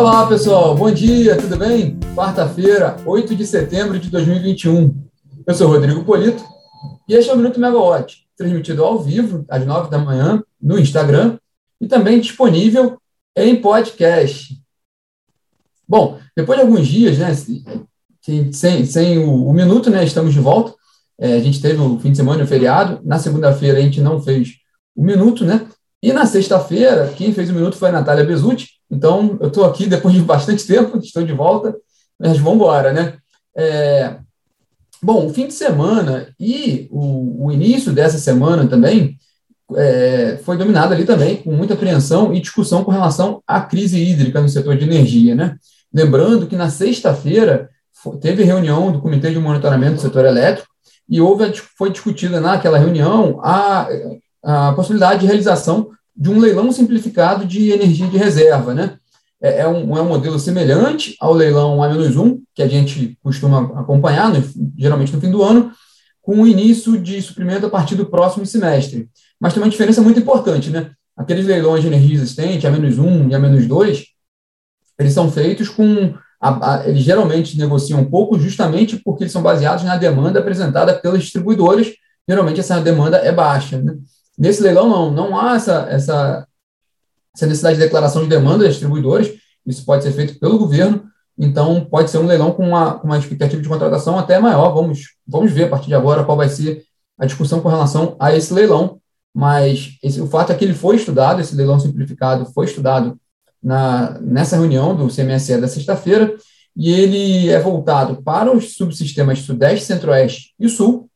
Olá, pessoal. Bom dia, tudo bem? Quarta-feira, 8 de setembro de 2021. Eu sou Rodrigo Polito e este é o Minuto Megawatt, transmitido ao vivo às 9 da manhã no Instagram e também disponível em podcast. Bom, depois de alguns dias, né, sem, sem o, o minuto, né, estamos de volta. É, a gente teve o fim de semana, o feriado. Na segunda-feira a gente não fez o minuto, né? E na sexta-feira, quem fez o minuto foi a Natália Bezutti. Então, eu estou aqui depois de bastante tempo, estou de volta, mas vamos embora, né? É, bom, o fim de semana e o, o início dessa semana também é, foi dominado ali também com muita apreensão e discussão com relação à crise hídrica no setor de energia, né? Lembrando que na sexta-feira teve reunião do Comitê de Monitoramento do Setor Elétrico e houve, foi discutida naquela reunião a, a possibilidade de realização de um leilão simplificado de energia de reserva, né? É, é, um, é um modelo semelhante ao leilão A-1, que a gente costuma acompanhar, no, geralmente no fim do ano, com o início de suprimento a partir do próximo semestre. Mas tem uma diferença muito importante, né? Aqueles leilões de energia existente, A-1 e A-2, eles são feitos com a, a, eles geralmente negociam pouco justamente porque eles são baseados na demanda apresentada pelas distribuidoras, geralmente essa demanda é baixa. Né? Nesse leilão, não, não há essa, essa, essa necessidade de declaração de demanda das distribuidoras, isso pode ser feito pelo governo, então pode ser um leilão com uma, com uma expectativa de contratação até maior. Vamos, vamos ver a partir de agora qual vai ser a discussão com relação a esse leilão, mas esse, o fato é que ele foi estudado, esse leilão simplificado foi estudado na, nessa reunião do CMSE da sexta-feira, e ele é voltado para os subsistemas Sudeste, Centro-Oeste e Sul,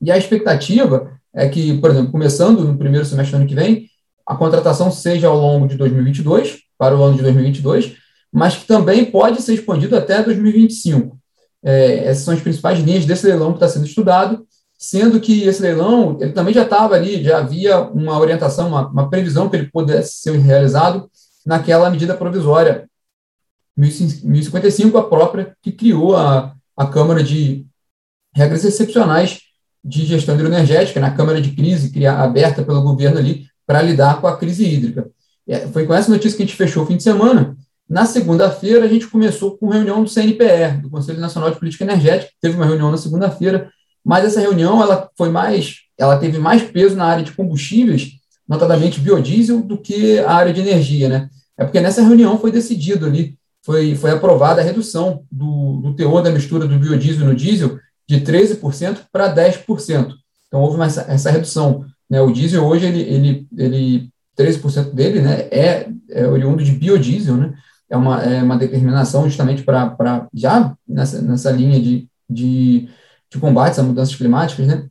e a expectativa é que, por exemplo, começando no primeiro semestre do ano que vem, a contratação seja ao longo de 2022, para o ano de 2022, mas que também pode ser expandido até 2025. É, essas são as principais linhas desse leilão que está sendo estudado, sendo que esse leilão ele também já estava ali, já havia uma orientação, uma, uma previsão que ele pudesse ser realizado naquela medida provisória 1055, a própria que criou a, a Câmara de Regras Excepcionais de Gestão Hidroenergética, na Câmara de Crise criar, aberta pelo governo ali para lidar com a crise hídrica. É, foi com essa notícia que a gente fechou o fim de semana. Na segunda-feira, a gente começou com reunião do CNPR, do Conselho Nacional de Política Energética. Teve uma reunião na segunda-feira, mas essa reunião ela foi mais, ela teve mais peso na área de combustíveis, notadamente biodiesel, do que a área de energia, né? É porque nessa reunião foi decidido ali, foi, foi aprovada a redução do, do teor da mistura do biodiesel no diesel de 13% para 10%. Então, houve uma, essa redução. Né? O diesel hoje, ele, ele, ele 13% dele né, é, é oriundo de biodiesel, né? é, uma, é uma determinação justamente para, já nessa, nessa linha de, de, de combate às mudanças climáticas, né?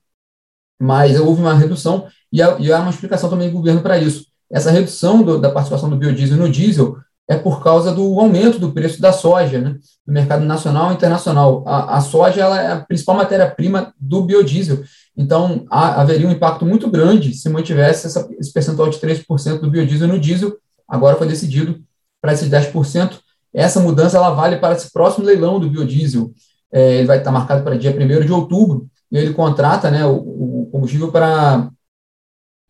mas houve uma redução e há, e há uma explicação também do governo para isso. Essa redução do, da participação do biodiesel no diesel é por causa do aumento do preço da soja né, no mercado nacional e internacional. A, a soja ela é a principal matéria-prima do biodiesel, então há, haveria um impacto muito grande se mantivesse essa, esse percentual de 3% do biodiesel no diesel. Agora foi decidido para esses 10%. Essa mudança ela vale para esse próximo leilão do biodiesel. É, ele vai estar marcado para dia 1 de outubro, e ele contrata né, o, o combustível para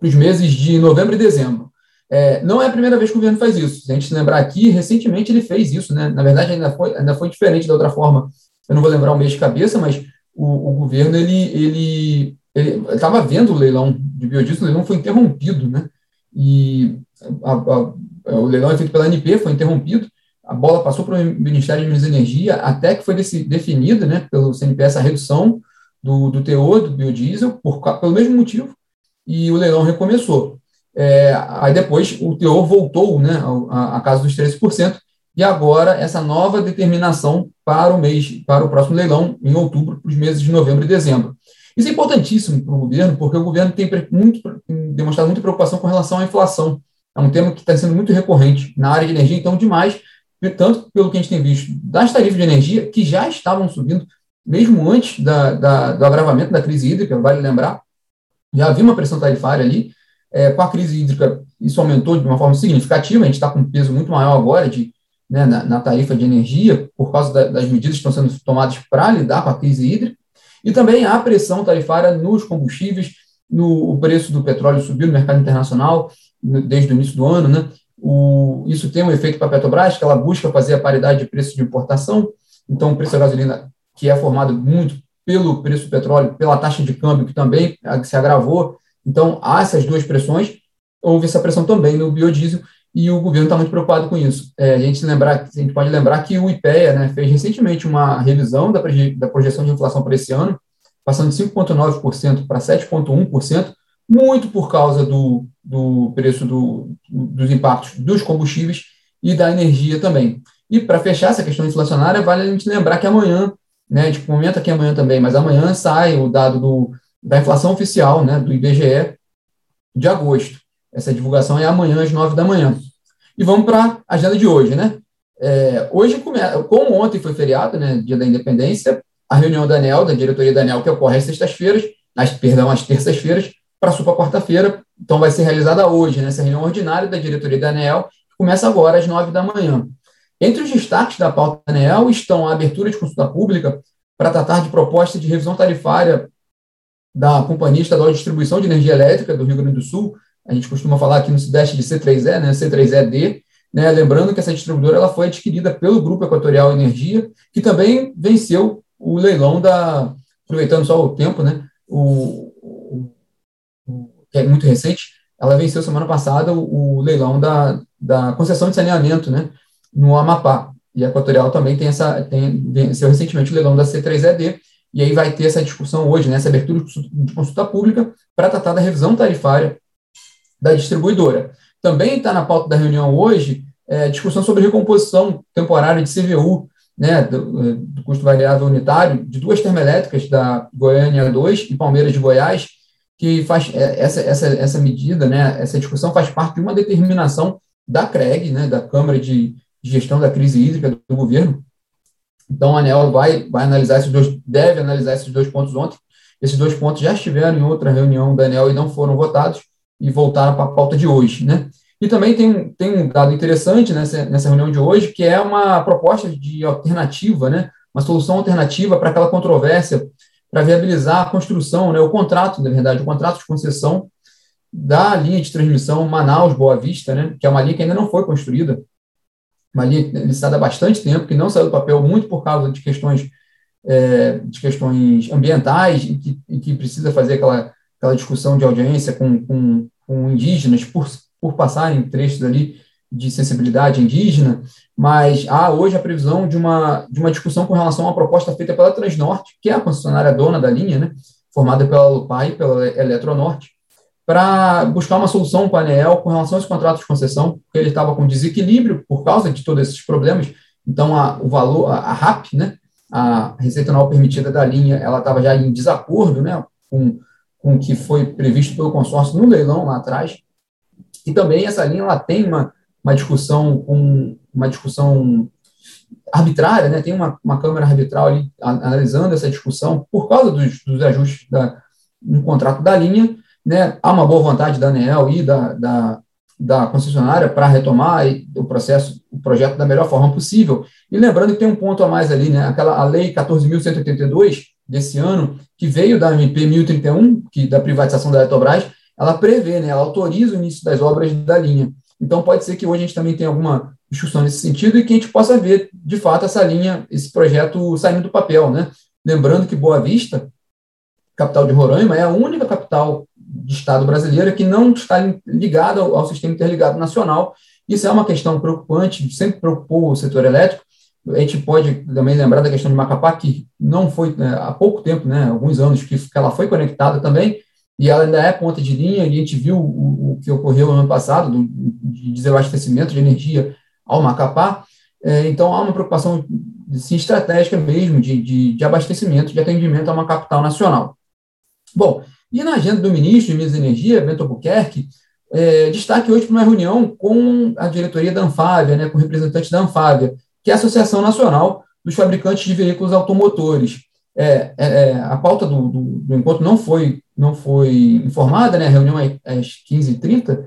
os meses de novembro e dezembro. É, não é a primeira vez que o governo faz isso. Se a gente lembrar aqui, recentemente ele fez isso, né? Na verdade, ainda foi, ainda foi diferente da outra forma. Eu não vou lembrar o mês de cabeça, mas o, o governo ele ele estava vendo o leilão de biodiesel, o leilão foi interrompido, né? E a, a, o leilão é feito pela ANP, foi interrompido. A bola passou para o Ministério de Minas e Energia, até que foi definida, né, pelo CNP, essa redução do, do teor do biodiesel, por, pelo mesmo motivo, e o leilão recomeçou. É, aí depois o teor voltou né, a, a casa dos 13%, e agora essa nova determinação para o mês, para o próximo leilão, em outubro, para os meses de novembro e dezembro. Isso é importantíssimo para o governo, porque o governo tem muito, demonstrado muita preocupação com relação à inflação. É um tema que está sendo muito recorrente na área de energia, então, demais, tanto pelo que a gente tem visto das tarifas de energia, que já estavam subindo, mesmo antes da, da, do agravamento da crise hídrica, vale lembrar, já havia uma pressão tarifária ali, é, com a crise hídrica, isso aumentou de uma forma significativa, a gente está com um peso muito maior agora de, né, na, na, tarifa de energia, por causa da, das medidas que estão sendo tomadas para lidar com a crise hídrica, e também há pressão tarifária nos combustíveis, no o preço do petróleo subiu no mercado internacional desde o início do ano, né? O, isso tem um efeito para a Petrobras, que ela busca fazer a paridade de preço de importação, então o preço da gasolina, que é formado muito pelo preço do petróleo, pela taxa de câmbio, que também se agravou, então há essas duas pressões, houve essa pressão também no biodiesel, e o governo está muito preocupado com isso. É, a, gente lembrar, a gente pode lembrar que o IPEA né, fez recentemente uma revisão da, da projeção de inflação para esse ano, passando de 5,9% para 7,1%, muito por causa do, do preço do, dos impactos dos combustíveis e da energia também. E para fechar essa questão inflacionária, vale a gente lembrar que amanhã, né, a gente comenta aqui amanhã também, mas amanhã sai o dado do, da inflação oficial, né, do IBGE, de agosto. Essa divulgação é amanhã às nove da manhã. E vamos para a agenda de hoje, né? É, hoje, como ontem foi feriado, né, dia da independência, a reunião da ANEL, da diretoria da ANEL, que ocorre às sextas-feiras, às, perdão, às terças-feiras, passou para quarta-feira, então vai ser realizada hoje, né, reunião ordinária da diretoria da ANEL, que começa agora às nove da manhã. Entre os destaques da pauta da ANEL estão a abertura de consulta pública para tratar de proposta de revisão tarifária da Companhia Estadual de Distribuição de Energia Elétrica do Rio Grande do Sul, a gente costuma falar aqui no Sudeste de C3E, né, C3ED, né, lembrando que essa distribuidora ela foi adquirida pelo Grupo Equatorial Energia, que também venceu o leilão da, aproveitando só o tempo, né, o, o, o que é muito recente, ela venceu semana passada o, o, leilão da, da concessão de saneamento, né, no Amapá. E a Equatorial também tem essa, tem, venceu recentemente o leilão da C3ED, e aí vai ter essa discussão hoje, né, essa abertura de consulta pública para tratar da revisão tarifária da distribuidora. Também está na pauta da reunião hoje é, discussão sobre recomposição temporária de CVU, né, do, do, custo variável unitário, de duas termoelétricas, da Goiânia 2 e Palmeiras de Goiás, que faz é, essa, essa, essa medida, né, essa discussão faz parte de uma determinação da CREG, né, da Câmara de Gestão da Crise Hídrica do governo. Então, a ANEL vai, vai analisar esses dois, deve analisar esses dois pontos ontem. Esses dois pontos já estiveram em outra reunião da ANEL e não foram votados e voltaram para a pauta de hoje, né? E também tem, tem um dado interessante nessa, nessa reunião de hoje, que é uma proposta de alternativa, né? Uma solução alternativa para aquela controvérsia, para viabilizar a construção, né? O contrato, na verdade, o contrato de concessão da linha de transmissão Manaus-Boa Vista, né? Que é uma linha que ainda não foi construída, uma linha licitada há bastante tempo, que não saiu do papel muito por causa de questões é, de questões ambientais e que, e que precisa fazer aquela aquela discussão de audiência com, com, com indígenas, por, por passarem trechos ali de sensibilidade indígena, mas há hoje a previsão de uma, de uma discussão com relação a uma proposta feita pela Transnorte, que é a concessionária dona da linha, né, formada pela Lupai, pela Eletronorte, para buscar uma solução com a ANEEL com relação aos contratos de concessão, porque ele estava com desequilíbrio por causa de todos esses problemas, então a, o valor, a, a RAP, né, a receita anual permitida da linha, ela estava já em desacordo né, com com o que foi previsto pelo consórcio no leilão lá atrás. E também essa linha ela tem uma, uma discussão uma discussão arbitrária, né? tem uma, uma câmara arbitral ali analisando essa discussão por causa dos, dos ajustes da, no contrato da linha. Né? Há uma boa vontade da ANEEL e da, da, da concessionária para retomar o processo, o projeto da melhor forma possível. E lembrando que tem um ponto a mais ali, né? aquela a lei 14.182 desse ano, que veio da MP 1031, que da privatização da Eletrobras, ela prevê, né, ela autoriza o início das obras da linha. Então, pode ser que hoje a gente também tenha alguma discussão nesse sentido e que a gente possa ver, de fato, essa linha, esse projeto saindo do papel. Né? Lembrando que Boa Vista, capital de Roraima, é a única capital de Estado brasileira que não está ligada ao, ao sistema interligado nacional. Isso é uma questão preocupante, sempre preocupou o setor elétrico, a gente pode também lembrar da questão de Macapá, que não foi né, há pouco tempo, né, alguns anos, que, ela foi conectada também, e ela ainda é ponta de linha, e a gente viu o, o que ocorreu no ano passado, do, de desabastecimento de energia ao Macapá. É, então, há uma preocupação sim, estratégica mesmo de, de, de, abastecimento, de atendimento a uma capital nacional. Bom, e na agenda do ministro de Minas e Energia, Bento Albuquerque, é, destaque hoje para uma reunião com a diretoria da Anfávia, né, com representantes da Anfávia, que é a Associação Nacional dos Fabricantes de Veículos Automotores. É, é, é, a pauta do, do, do, encontro não foi, não foi informada, né? a reunião é às 15h30,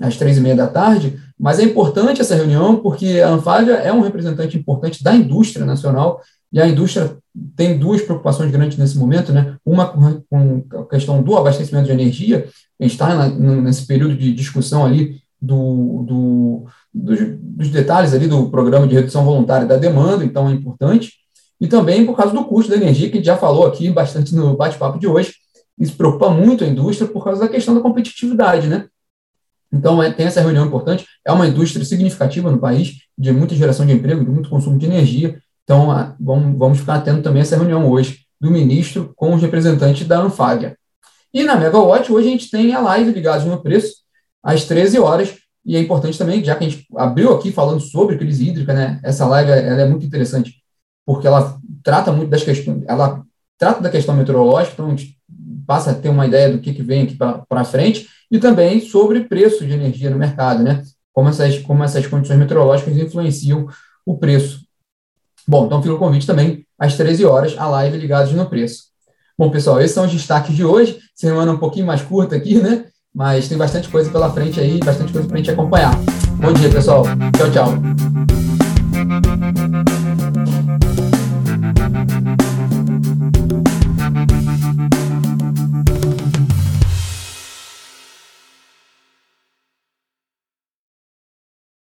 às 3h30 da tarde, mas é importante essa reunião porque a Anfávia é um representante importante da indústria nacional e a indústria tem duas preocupações grandes nesse momento, né? Uma com a questão do abastecimento de energia, a gente está nesse período de discussão ali do, do, dos, dos detalhes ali do programa de redução voluntária da demanda, então é importante, e também por causa do custo da energia, que a gente já falou aqui bastante no bate-papo de hoje, isso preocupa muito a indústria por causa da questão da competitividade, né? Então, é, tem essa reunião importante. É uma indústria significativa no país, de muita geração de emprego, de muito consumo de energia. Então, vamos, ficar atento também a essa reunião hoje do ministro com os representantes da Anfávia. E na Megawatt, hoje a gente tem a live ligados no preço, às 13 horas. E é importante também, já que a gente abriu aqui falando sobre crise hídrica, né? Essa live ela é muito interessante, porque ela trata muito das questões, ela trata da questão meteorológica, então a gente passa a ter uma ideia do que, que vem aqui para frente, e também sobre preço de energia no mercado, né? Como essas, como essas condições meteorológicas influenciam o preço. Bom, então fica o convite também às 13 horas, a live ligados no preço. Bom, pessoal, esses são os destaques de hoje. Semana um pouquinho mais curta aqui, né? Mas tem bastante coisa pela frente aí, bastante coisa para a gente acompanhar. Bom dia, pessoal. Tchau, tchau.